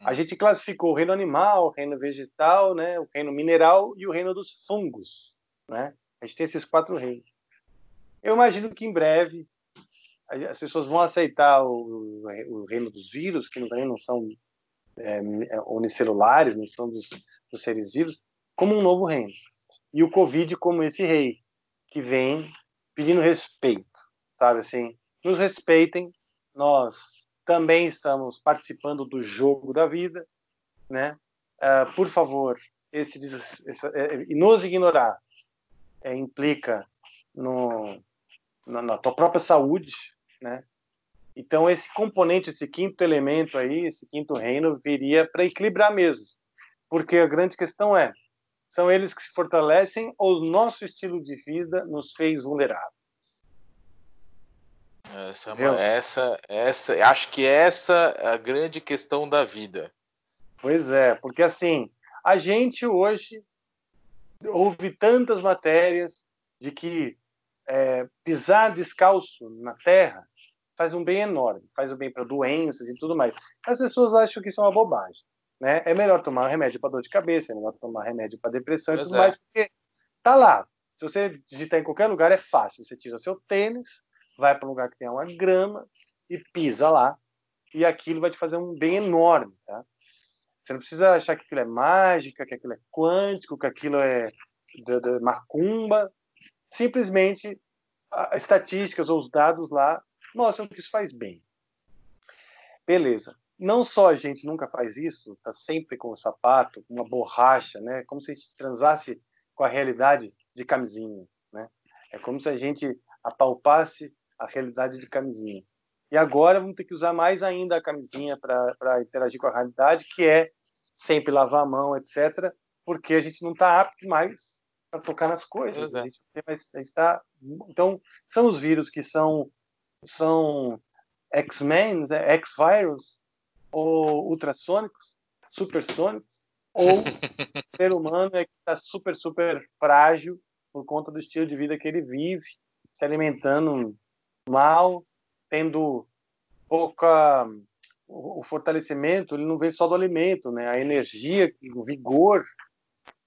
Speaker 3: A gente classificou o reino animal, o reino vegetal, né, o reino mineral e o reino dos fungos, né? A gente tem esses quatro reinos. Eu imagino que em breve as pessoas vão aceitar o, o reino dos vírus, que também não são é, é, unicelulares, não são dos, dos seres vivos, como um novo reino. E o Covid como esse rei que vem pedindo respeito, sabe assim? Nos respeitem, nós também estamos participando do jogo da vida, né? Uh, por favor, esse, esse é, e nos ignorar é, implica no, na, na, tua própria saúde, né? Então esse componente, esse quinto elemento aí, esse quinto reino viria para equilibrar mesmo, porque a grande questão é são eles que se fortalecem ou o nosso estilo de vida nos fez vulneráveis?
Speaker 1: Essa, é essa, essa, acho que essa é a grande questão da vida.
Speaker 3: Pois é, porque assim, a gente hoje ouve tantas matérias de que é, pisar descalço na terra faz um bem enorme, faz um bem para doenças e tudo mais. As pessoas acham que isso é uma bobagem. Né? É melhor tomar remédio para dor de cabeça, é melhor tomar remédio para depressão pois e tudo é. mais, porque tá lá. Se você digitar em qualquer lugar, é fácil. Você tira o seu tênis, vai para um lugar que tem uma grama e pisa lá, e aquilo vai te fazer um bem enorme, tá? Você não precisa achar que aquilo é mágica, que aquilo é quântico, que aquilo é de, de macumba. Simplesmente, as estatísticas ou os dados lá mostram que isso faz bem. Beleza. não só a gente nunca faz isso, tá sempre com o sapato, uma borracha, né? Como se a gente transasse com a realidade de camisinha, né? É como se a gente apalpasse a realidade de camisinha. E agora vamos ter que usar mais ainda a camisinha para interagir com a realidade, que é sempre lavar a mão, etc., porque a gente não está apto mais para tocar nas coisas. A gente, a gente tá, então, são os vírus que são, são X-Men, né, X-Virus, ou ultrassônicos, supersônicos, ou o ser humano é que está super, super frágil por conta do estilo de vida que ele vive, se alimentando mal, tendo pouca o fortalecimento, ele não vem só do alimento, né? A energia, o vigor,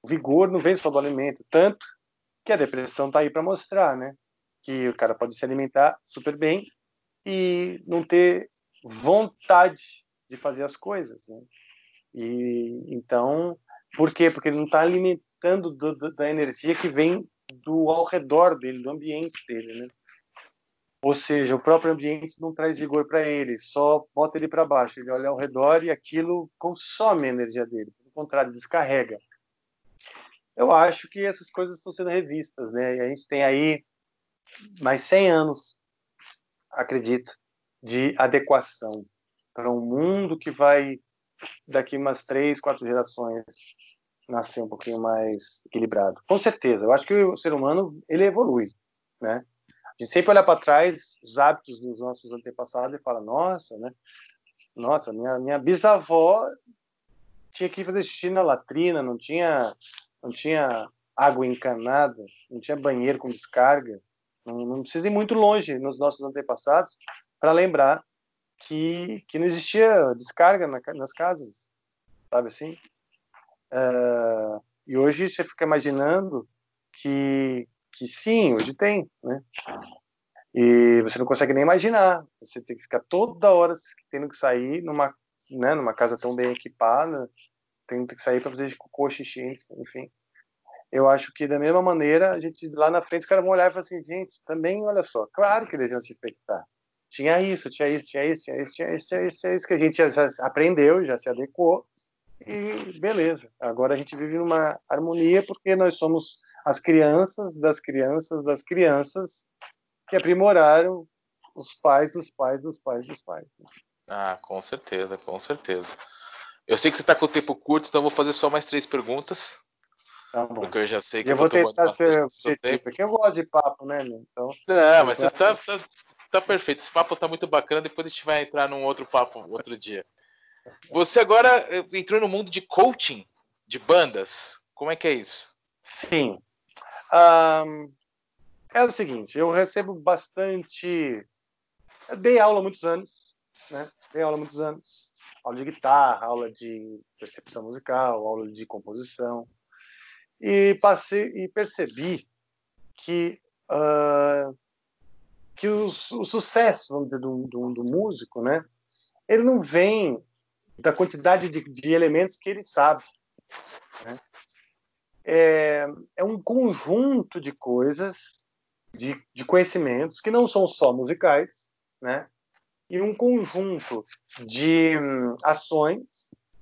Speaker 3: o vigor não vem só do alimento, tanto que a depressão está aí para mostrar, né? Que o cara pode se alimentar super bem e não ter vontade de fazer as coisas, né? E então, por quê? Porque ele não está alimentando do, do, da energia que vem do ao redor dele, do ambiente dele, né? Ou seja, o próprio ambiente não traz vigor para ele, só bota ele para baixo. Ele olha ao redor e aquilo consome a energia dele. Pelo contrário, descarrega. Eu acho que essas coisas estão sendo revistas, né? E a gente tem aí mais 100 anos, acredito, de adequação para um mundo que vai daqui umas três, quatro gerações nascer um pouquinho mais equilibrado. Com certeza, eu acho que o ser humano ele evolui, né? Gente sempre olha para trás os hábitos dos nossos antepassados e fala, nossa, né? Nossa, minha, minha bisavó tinha que fazer xixi na latrina, não tinha, não tinha água encanada, não tinha banheiro com descarga. Não, não precisa ir muito longe nos nossos antepassados para lembrar que, que não existia descarga na, nas casas, sabe assim? Uh, e hoje você fica imaginando que que sim, hoje tem, né? E você não consegue nem imaginar. Você tem que ficar toda hora tendo que sair numa, né, numa casa tão bem equipada, tendo que sair para fazer cocô, xixi, enfim. Eu acho que da mesma maneira, a gente lá na frente os caras vão olhar e falar assim, gente, também olha só, claro que eles iam se infectar. Tinha isso, tinha isso, tinha isso, tinha isso, tinha isso, tinha isso, tinha isso que a gente já aprendeu, já se adequou e beleza. Agora a gente vive numa harmonia porque nós somos as crianças das crianças das crianças que aprimoraram os pais dos pais dos pais dos pais.
Speaker 1: Ah, com certeza, com certeza. Eu sei que você está com o tempo curto, então vou fazer só mais três perguntas.
Speaker 3: Tá bom.
Speaker 1: Porque eu já sei que
Speaker 3: eu vou tentar ser objetivo, porque eu gosto de papo, né, meu? Então,
Speaker 1: Não, mas você tá, tá, tá perfeito. Esse papo tá muito bacana, depois a gente vai entrar num outro papo outro dia. Você agora eh, entrou no mundo de coaching de bandas. Como é que é isso?
Speaker 3: Sim. Um, é o seguinte, eu recebo bastante. Eu dei aula há muitos anos, né? Dei aula há muitos anos. Aula de guitarra, aula de percepção musical, aula de composição. E passei e percebi que uh, que o, sucesso vamos dizer, do, do, do músico, né? Ele não vem da quantidade de, de elementos que ele sabe. Né? É, é, um conjunto de coisas, de, de, conhecimentos, que não são só musicais, né? e um conjunto de hum, ações,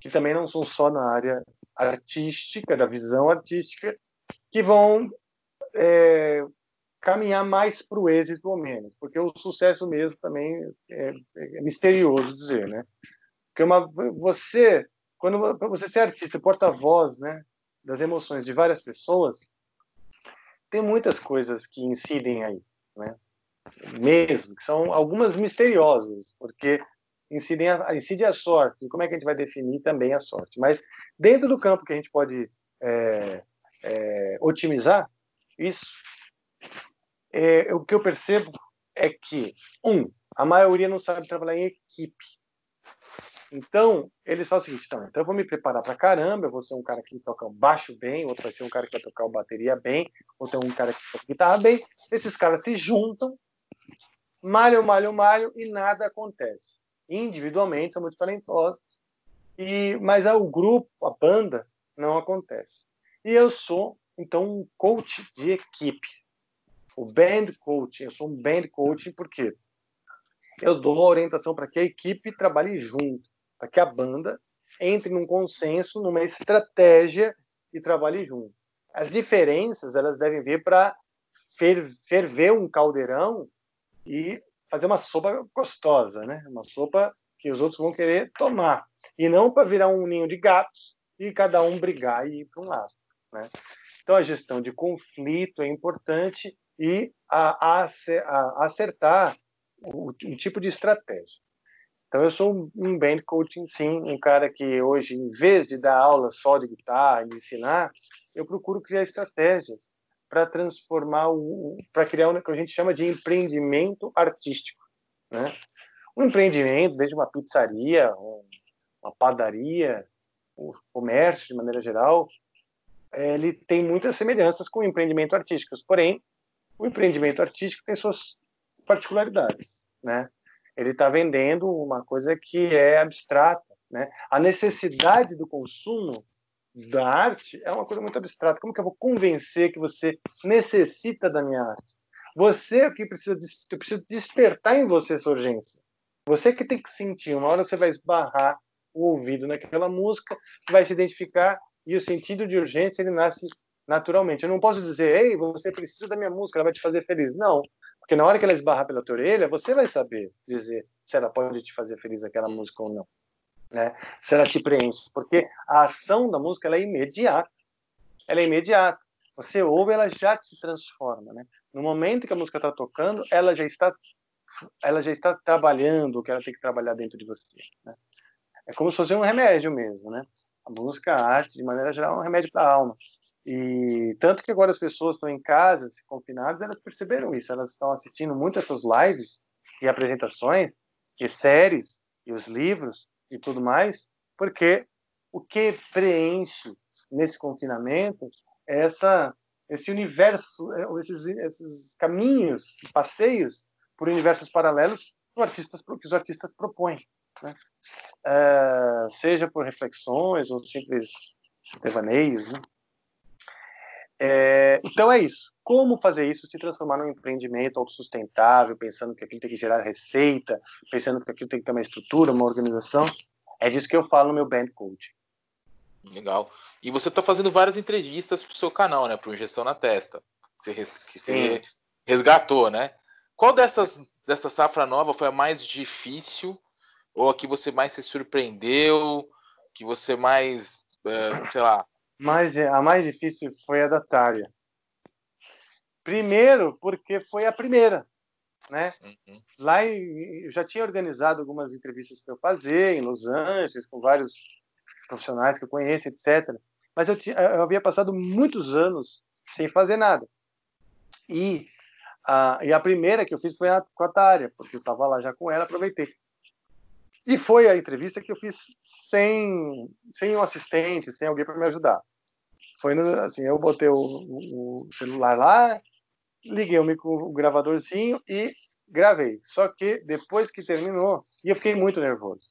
Speaker 3: que também não são só na área artística, da visão artística, que vão é, caminhar mais para o êxito ou menos, porque o sucesso mesmo também é, é misterioso dizer, né? Porque uma, você, quando você ser artista, porta-voz, né, das emoções de várias pessoas, tem muitas coisas que incidem aí, né? Mesmo, que são algumas misteriosas, porque incidem a, incide a sorte. Como é que a gente vai definir também a sorte? Mas dentro do campo que a gente pode é, é, otimizar isso, é, o que eu percebo é que, um, a maioria não sabe trabalhar em equipe. Então, eles falam o seguinte, então, então eu vou me preparar para caramba, eu vou ser um cara que toca baixo bem, outro vai ser um cara que vai tocar bateria bem, outro é um cara que toca guitarra bem. Esses caras se juntam, malham, malham, malham e nada acontece. Individualmente são muito talentosos, e mas o grupo, a banda, não acontece. E eu sou, então, um coach de equipe. O band coaching, eu sou um band coaching porque eu dou orientação para que a equipe trabalhe junto para que a banda entre num consenso, numa estratégia e trabalhe junto. As diferenças elas devem vir para ferver um caldeirão e fazer uma sopa gostosa, né? Uma sopa que os outros vão querer tomar e não para virar um ninho de gatos e cada um brigar e ir para um lado, né? Então a gestão de conflito é importante e a, a, a acertar o, o tipo de estratégia. Então, eu sou um band coaching, sim, um cara que hoje, em vez de dar aula só de guitarra e ensinar, eu procuro criar estratégias para transformar para criar o que a gente chama de empreendimento artístico, né? Um empreendimento, desde uma pizzaria, uma padaria, o comércio de maneira geral, ele tem muitas semelhanças com o empreendimento artístico. Porém, o empreendimento artístico tem suas particularidades, né? Ele está vendendo uma coisa que é abstrata. Né? A necessidade do consumo da arte é uma coisa muito abstrata. Como que eu vou convencer que você necessita da minha arte? Você é que precisa, eu preciso despertar em você essa urgência. Você que tem que sentir. Uma hora você vai esbarrar o ouvido naquela música, vai se identificar e o sentido de urgência ele nasce naturalmente. Eu não posso dizer, ei, você precisa da minha música, ela vai te fazer feliz. Não, porque na hora que ela esbarrar pela tua orelha, você vai saber dizer se ela pode te fazer feliz aquela música ou não. Né? Se ela te preenche. Porque a ação da música ela é imediata. Ela é imediata. Você ouve, ela já te transforma. Né? No momento que a música está tocando, ela já está ela já está trabalhando o que ela tem que trabalhar dentro de você. Né? É como se fosse um remédio mesmo, né? A música, a arte, de maneira geral, é um remédio para a alma. E tanto que agora as pessoas estão em casa, se confinadas, elas perceberam isso. Elas estão assistindo muito essas lives e apresentações, e séries, e os livros e tudo mais, porque o que preenche nesse confinamento é essa, esse universo, é, esses, esses caminhos, passeios por universos paralelos que os artistas, que os artistas propõem. Né? É, seja por reflexões ou simples devaneios. Né? É, então é isso. Como fazer isso se transformar num empreendimento autossustentável, pensando que aquilo tem que gerar receita, pensando que aquilo tem que ter uma estrutura, uma organização? É disso que eu falo no meu Band Coach.
Speaker 1: Legal. E você está fazendo várias entrevistas para o seu canal, né? Para o Gestão na Testa, que você resgatou, né? Qual dessas, dessa safra nova foi a mais difícil? Ou a que você mais se surpreendeu? Que você mais, uh, sei lá,
Speaker 3: mais, a mais difícil foi a da Tária. Primeiro, porque foi a primeira. Né? Uhum. Lá eu já tinha organizado algumas entrevistas para eu fazer em Los Angeles, com vários profissionais que eu conheço, etc. Mas eu, tinha, eu havia passado muitos anos sem fazer nada. E a, e a primeira que eu fiz foi a, com a Tária, porque eu estava lá já com ela, aproveitei. E foi a entrevista que eu fiz sem, sem um assistente, sem alguém para me ajudar. Foi no, assim, eu botei o, o, celular lá, liguei o, micro, o gravadorzinho e gravei. Só que depois que terminou, e eu fiquei muito nervoso.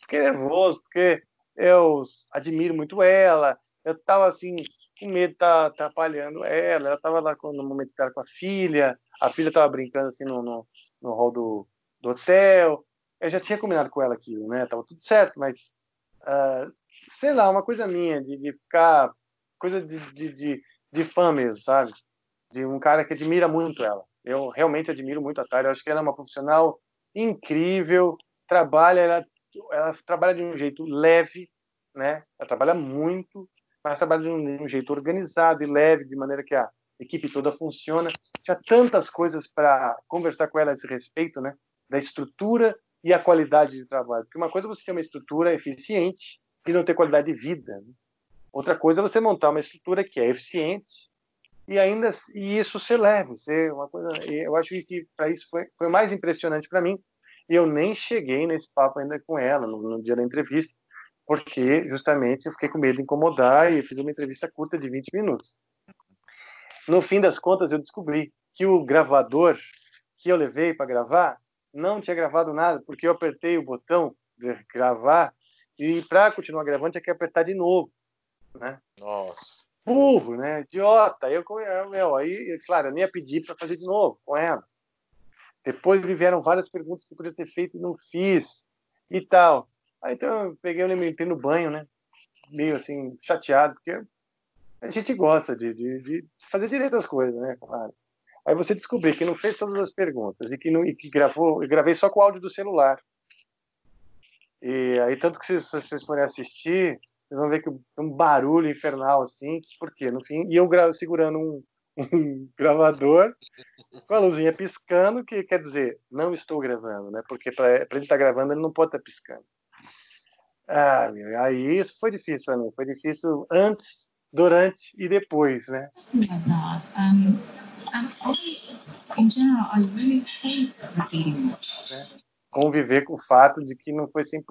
Speaker 3: Fiquei nervoso porque eu admiro muito ela, eu tava assim, com medo de tá atrapalhando ela, ela tava lá no momento que com a filha, a filha tava brincando assim no, no, no hall do, do hotel, eu já tinha combinado com ela aquilo, né, tava tudo certo, mas, uh, sei lá, uma coisa minha, de, de ficar coisa de, de, de, de fã mesmo, sabe? De um cara que admira muito ela. Eu realmente admiro muito a Tara. Eu acho que ela é uma profissional incrível, trabalha, ela, ela trabalha de um jeito leve, né? Ela trabalha muito, mas trabalha de um, de um jeito organizado e leve, de maneira que a equipe toda funciona. Tinha tantas coisas para conversar com ela a esse respeito, né? Da estrutura e a qualidade de trabalho. Porque uma coisa é você ter uma estrutura eficiente e não ter qualidade de vida. Né? Outra coisa é você montar uma estrutura que é eficiente e ainda e isso ser leve, ser uma coisa. Eu acho que para isso foi, foi mais impressionante para mim. E eu nem cheguei nesse papo ainda com ela no, no, dia da entrevista, porque justamente eu fiquei com medo de incomodar e fiz uma entrevista curta de 20 minutos. No fim das contas, eu descobri que o gravador que eu levei para gravar não tinha gravado nada, porque eu apertei o botão de gravar e para continuar gravando tinha que apertar de novo né?
Speaker 1: Nossa.
Speaker 3: Burro, né? Idiota. Eu, meu, aí, claro, eu nem ia pedir para fazer de novo com ela. Depois me vieram várias perguntas que eu podia ter feito e não fiz e tal. Aí então eu peguei, eu entrei no banho, né? Meio assim, chateado, porque a gente gosta de, de, de fazer direito as coisas, né? Claro. Aí você descobriu que não fez todas as perguntas e que, não, e que gravou, eu gravei só com o áudio do celular. E aí, tanto que se, se vocês forem assistir, vocês vão ver que um barulho infernal, assim, por quê? No fim, e eu segurando um, um gravador com a luzinha piscando, que quer dizer, não estou gravando, né? Porque para ele estar tá gravando, ele não pode estar tá piscando. Ah, meu, aí isso foi difícil para mim. Foi difícil antes, durante e depois, né? Um, in general, I really hate repeating this. Né? Conviver com o fato de que não foi 100%,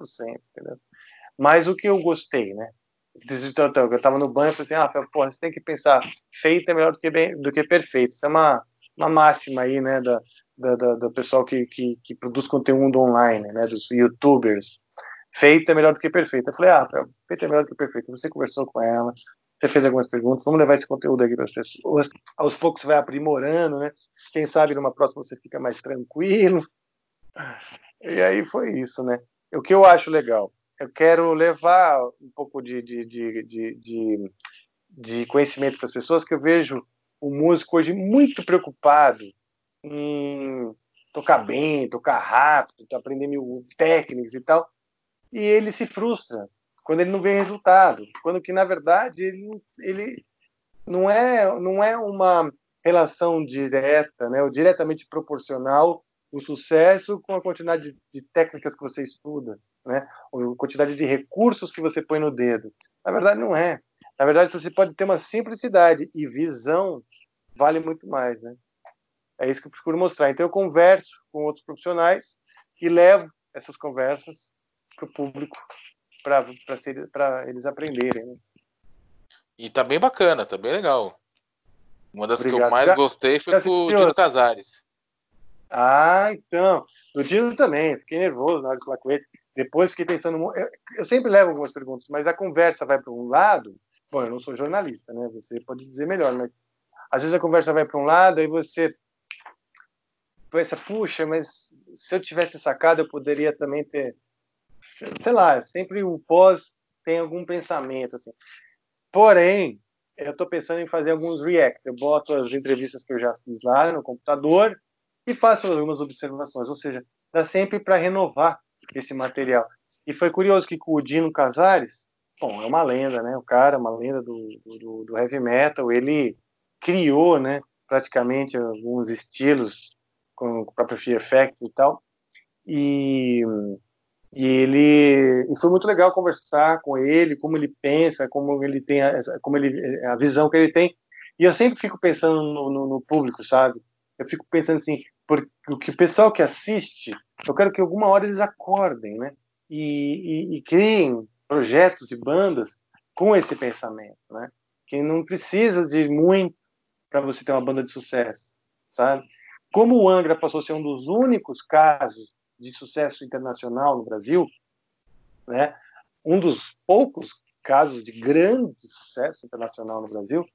Speaker 3: entendeu? Mas o que eu gostei, né? Eu estava no banho e falei assim, ah, porra, você tem que pensar, feito é melhor do que, bem, do que perfeito. Isso é uma, uma máxima aí, né, da, da, da do pessoal que, que, que, produz conteúdo online, né, dos youtubers. Feito é melhor do que perfeito. Eu falei, ah, feito é melhor do que perfeito. Você conversou com ela, você fez algumas perguntas, vamos levar esse conteúdo aqui para as pessoas. Aos poucos vai aprimorando, né? Quem sabe numa próxima você fica mais tranquilo. E aí foi isso, né? O que eu acho legal, eu quero levar um pouco de, de, de, de, de conhecimento para as pessoas, que eu vejo o músico hoje muito preocupado em tocar bem, tocar rápido, aprender mil técnicas e tal, e ele se frustra quando ele não vê resultado, quando que na verdade ele, ele não é não é uma relação direta, né, ou diretamente proporcional o sucesso com a quantidade de, técnicas que você estuda, né, ou a quantidade de recursos que você põe no dedo. Na verdade não é. Na verdade você pode ter uma simplicidade e visão vale muito mais, né? É isso que eu procuro mostrar. Então eu converso com outros profissionais e levo essas conversas para o público para eles aprenderem. Né?
Speaker 1: E tá bem bacana, tá bem legal. Uma das Obrigado. que eu mais gostei foi com o Dino Casares.
Speaker 3: Ah, então. O Dino também, fiquei nervoso na hora de falar com ele. Depois fiquei pensando. Eu, eu sempre levo algumas perguntas, mas a conversa vai para um lado. Bom, eu não sou jornalista, né? Você pode dizer melhor, mas às vezes a conversa vai para um lado, aí você pensa, puxa, mas se eu tivesse sacado, eu poderia também ter sei lá, sempre o pós tem algum pensamento, assim. Porém, eu estou pensando em fazer alguns react. Eu boto as entrevistas que eu já fiz lá no computador e faço algumas observações. Ou seja, dá sempre para renovar esse material. E foi curioso que com o Dino Casares, bom, é uma lenda, né? O cara, uma lenda do, do, do heavy metal, ele criou, né? Praticamente alguns estilos com o próprio Fear Effect e tal. E e ele e foi muito legal conversar com ele, como ele pensa, como ele tem a, como ele a visão que ele tem. E eu sempre fico pensando no, no, no público, sabe? Eu fico pensando assim, porque o que o pessoal que assiste, eu quero que alguma hora eles acordem, né? E, e, e criem projetos e bandas com esse pensamento, né? Que não precisa de muito para você ter uma banda de sucesso, sabe? Como o Angra passou a ser um dos únicos casos de sucesso internacional no Brasil, né? um dos poucos casos de grande sucesso internacional no Brasil,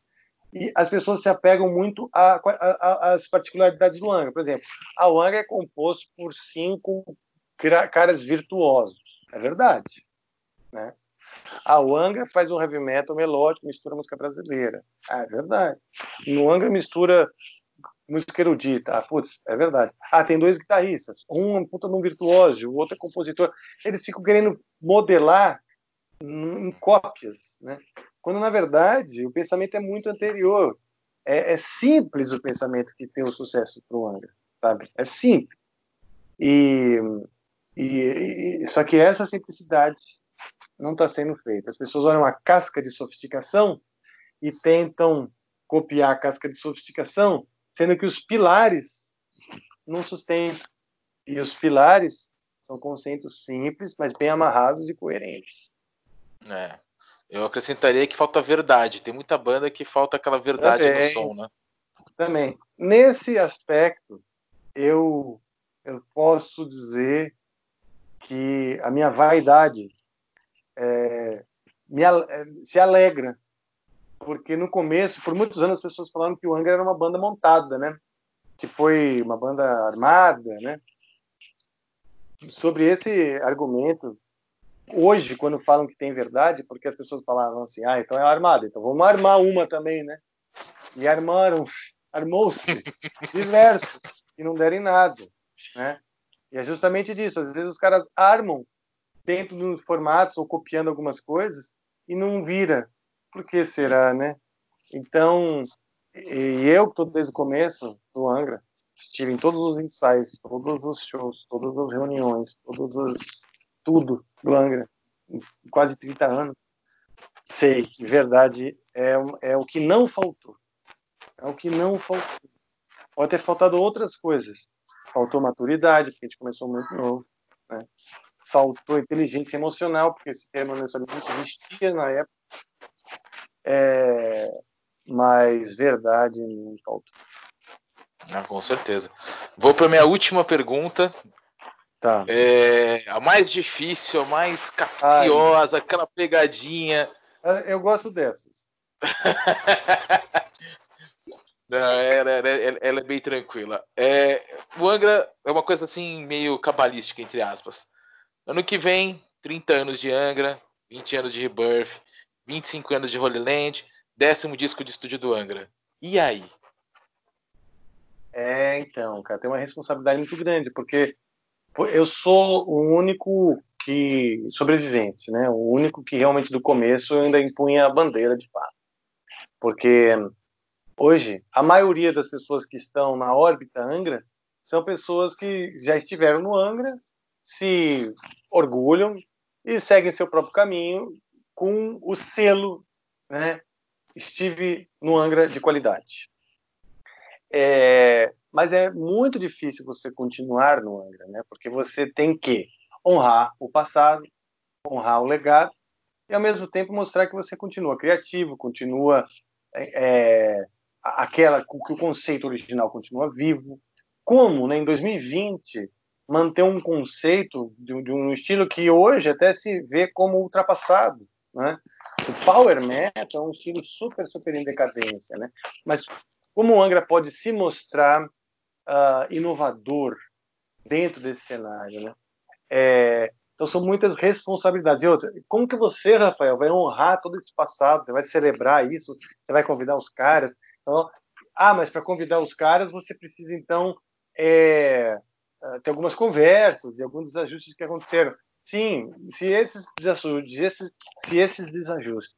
Speaker 3: e as pessoas se apegam muito às particularidades do Angra. Por exemplo, a Angra é composto por cinco caras virtuosos. É verdade. Né? A Angra faz um heavy metal melódico, mistura música brasileira. É verdade. No Angra mistura música erudita. Ah, putz, é verdade. Ah, tem dois guitarristas. Um é um puta num virtuoso, o outro é compositor. Eles ficam querendo modelar em cópias, né? Quando, na verdade, o pensamento é muito anterior. É, é simples o pensamento que tem o sucesso para o Angra, sabe? É simples. E, e, e, só que essa simplicidade não está sendo feita. As pessoas olham a casca de sofisticação e tentam copiar a casca de sofisticação sendo que os pilares não sustentam. E os pilares são conceitos simples, mas bem amarrados e coerentes.
Speaker 1: É. Eu acrescentaria que falta verdade. Tem muita banda que falta aquela verdade Também. no som, né?
Speaker 3: Também. Nesse aspecto, eu, eu posso dizer que a minha vaidade é, me, se alegra porque no começo, por muitos anos, as pessoas falaram que o Angra era uma banda montada, né? Que foi uma banda armada, né? Sobre esse argumento, hoje, quando falam que tem verdade, porque as pessoas falavam assim, ah, então é armada, então vamos armar uma também, né? E armaram, armou-se diversos que não deram em nada, né? E é justamente disso, às vezes os caras armam dentro dos formatos ou copiando algumas coisas e não vira. Por que será, né? Então, e eu estou desde o começo do Angra, estive em todos os ensaios, todos os shows, todas as reuniões, todos os tudo do Angra, quase 30 anos. Sei que verdade é, é o que não faltou. É o que não faltou. Pode ter faltado outras coisas. Faltou maturidade, porque a gente começou muito novo. Né? Faltou inteligência emocional, porque esse termo não existia na época. É, mas verdade não faltou.
Speaker 1: Ah, com certeza. Vou para minha última pergunta.
Speaker 3: Tá.
Speaker 1: É, a mais difícil, a mais capciosa, Ai. aquela pegadinha.
Speaker 3: É, eu gosto dessas.
Speaker 1: Não, ela, ela, ela, é bem tranquila. É, o Angra é uma coisa assim, meio cabalística, entre aspas. Ano que vem, 30 anos de Angra, 20 anos de Rebirth, 25 anos de Holy Land, décimo disco de estúdio do Angra. E aí?
Speaker 3: É, então, cara, tem uma responsabilidade muito grande, porque eu sou o único que sobrevivente, né? O único que realmente do começo ainda impunha a bandeira de fato. Porque hoje a maioria das pessoas que estão na órbita Angra são pessoas que já estiveram no Angra, se orgulham e seguem seu próprio caminho com o selo, né? Estive no Angra de qualidade. É, mas é muito difícil você continuar no Angra, né? Porque você tem que honrar o passado, honrar o legado e ao mesmo tempo mostrar que você continua criativo, continua é, é aquela que o conceito original continua vivo. Como, né, em 2020, manter um conceito de, de um estilo que hoje até se vê como ultrapassado, né? O power metal é um estilo super, super em decadência, né? Mas como o Angra pode se mostrar uh, inovador dentro desse cenário, né? É, então são muitas responsabilidades. E outra, como que você, Rafael, vai honrar todo esse passado? Você vai celebrar isso? Você vai convidar os caras? Então, ah, mas para convidar os caras você precisa então é, ah, ter algumas conversas e alguns desajustes que aconteceram. Sim, se esses desajustes, se esses desajustes,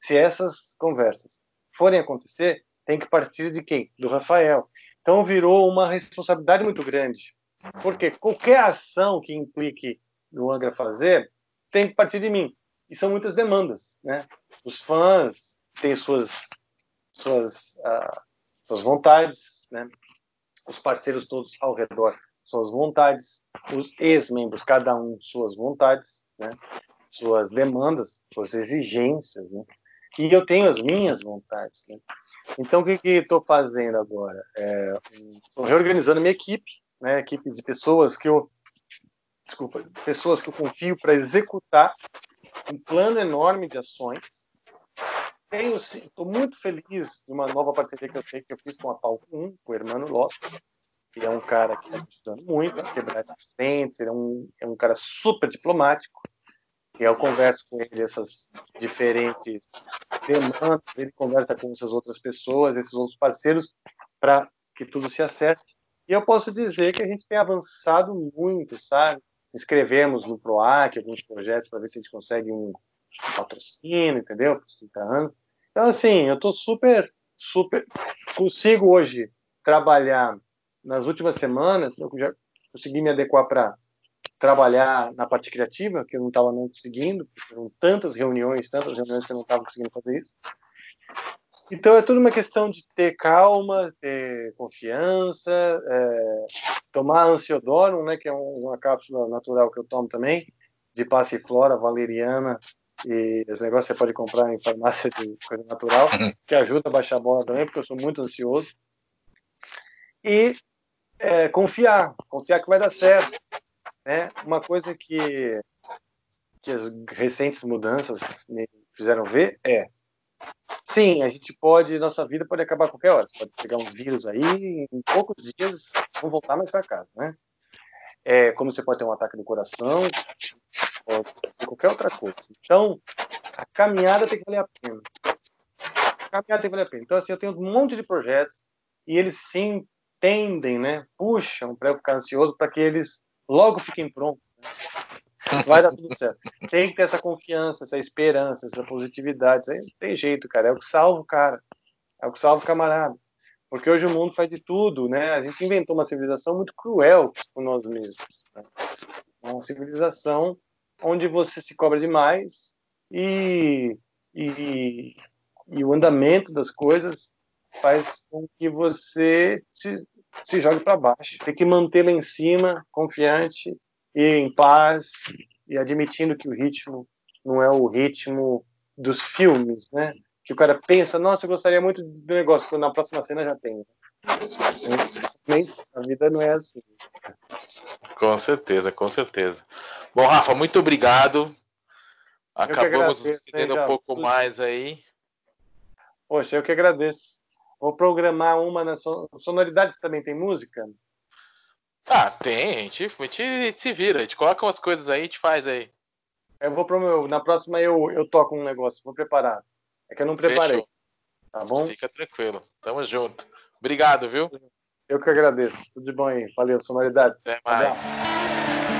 Speaker 3: se essas conversas forem acontecer, tem que partir de quem? Do Rafael. Então virou uma responsabilidade muito grande. Porque qualquer ação que implique no Angra fazer tem que partir de mim. E são muitas demandas, né? Os fãs têm suas suas uh, suas vontades, né? Os parceiros todos ao redor suas vontades, os ex-membros cada um suas vontades, né? Suas demandas, suas exigências, né? E eu tenho as minhas vontades. Né? Então, o que estou fazendo agora? Estou é, reorganizando minha equipe, né? equipe de pessoas que eu. Desculpa, pessoas que eu confio para executar um plano enorme de ações. Estou muito feliz de uma nova parceria que eu tenho, que eu fiz com a Palco 1, com o Hermano Lopes, que é um cara que está estudando muito, quebrar esses dentes, ele é um, é um cara super diplomático, e eu converso com ele essas diferentes demandas, ele conversa com essas outras pessoas, esses outros parceiros, para que tudo se acerte. E eu posso dizer que a gente tem avançado muito, sabe? Escrevemos no PROAC alguns projetos para ver se a gente consegue um patrocínio, entendeu? Então, assim, eu estou super, super. Consigo hoje trabalhar nas últimas semanas, eu já consegui me adequar para trabalhar na parte criativa, que eu não estava não conseguindo, eram tantas reuniões, tantas reuniões que eu não estava conseguindo fazer isso. Então é tudo uma questão de ter calma, ter confiança, é, tomar ansiodoro, né, que é uma cápsula natural que eu tomo também, de passiflora, valeriana, e esse negócio você pode comprar em farmácia de coisa natural, uhum. que ajuda a baixar a bola também, porque eu sou muito ansioso. E é, confiar, confiar que vai dar certo. Né? Uma coisa que, que as recentes mudanças me fizeram ver é sim, a gente pode, nossa vida pode acabar a qualquer hora. Você pode pegar um vírus aí, em poucos dias vão voltar mais para casa, né? É, como você pode ter um ataque do coração, qualquer outra coisa. Então, a caminhada tem que valer a pena. A caminhada tem que valer a pena. Então, assim, eu tenho um monte de projetos e eles sim tendem, né, puxam para eu ficar ansioso para que eles logo fiquem prontos. Né? Vai dar tudo certo. Tem que ter essa confiança, essa esperança, essa positividade. Isso aí não tem jeito, cara. É o que salva o cara. É o que salva o camarada. Porque hoje o mundo faz de tudo, né? A gente inventou uma civilização muito cruel com nós mesmos. Né? Uma civilização onde você se cobra demais e, e, e o andamento das coisas faz com que você se, se jogue para baixo. Tem que manter lá em cima, confiante e em paz e admitindo que o ritmo não é o ritmo dos filmes, né? que o cara pensa, nossa, eu gostaria muito do negócio, que na próxima cena já tem. A vida não é assim.
Speaker 4: Com certeza, com certeza. Bom, Rafa, muito obrigado. Acabamos estendendo um pouco mais aí.
Speaker 3: Poxa, eu que agradeço. Vou programar uma na sonoridades também tem música?
Speaker 4: Ah, tem, a gente, a gente, a gente se vira, a gente coloca umas coisas aí, a gente faz aí.
Speaker 3: Eu vou pro meu, na próxima eu, eu toco um negócio, vou preparar. É que eu não preparei. Fechou. Tá bom?
Speaker 4: Fica tranquilo. Tamo junto. Obrigado, viu?
Speaker 3: Eu que agradeço. Tudo de bom aí. Valeu, sonoridade.
Speaker 4: Até mais. much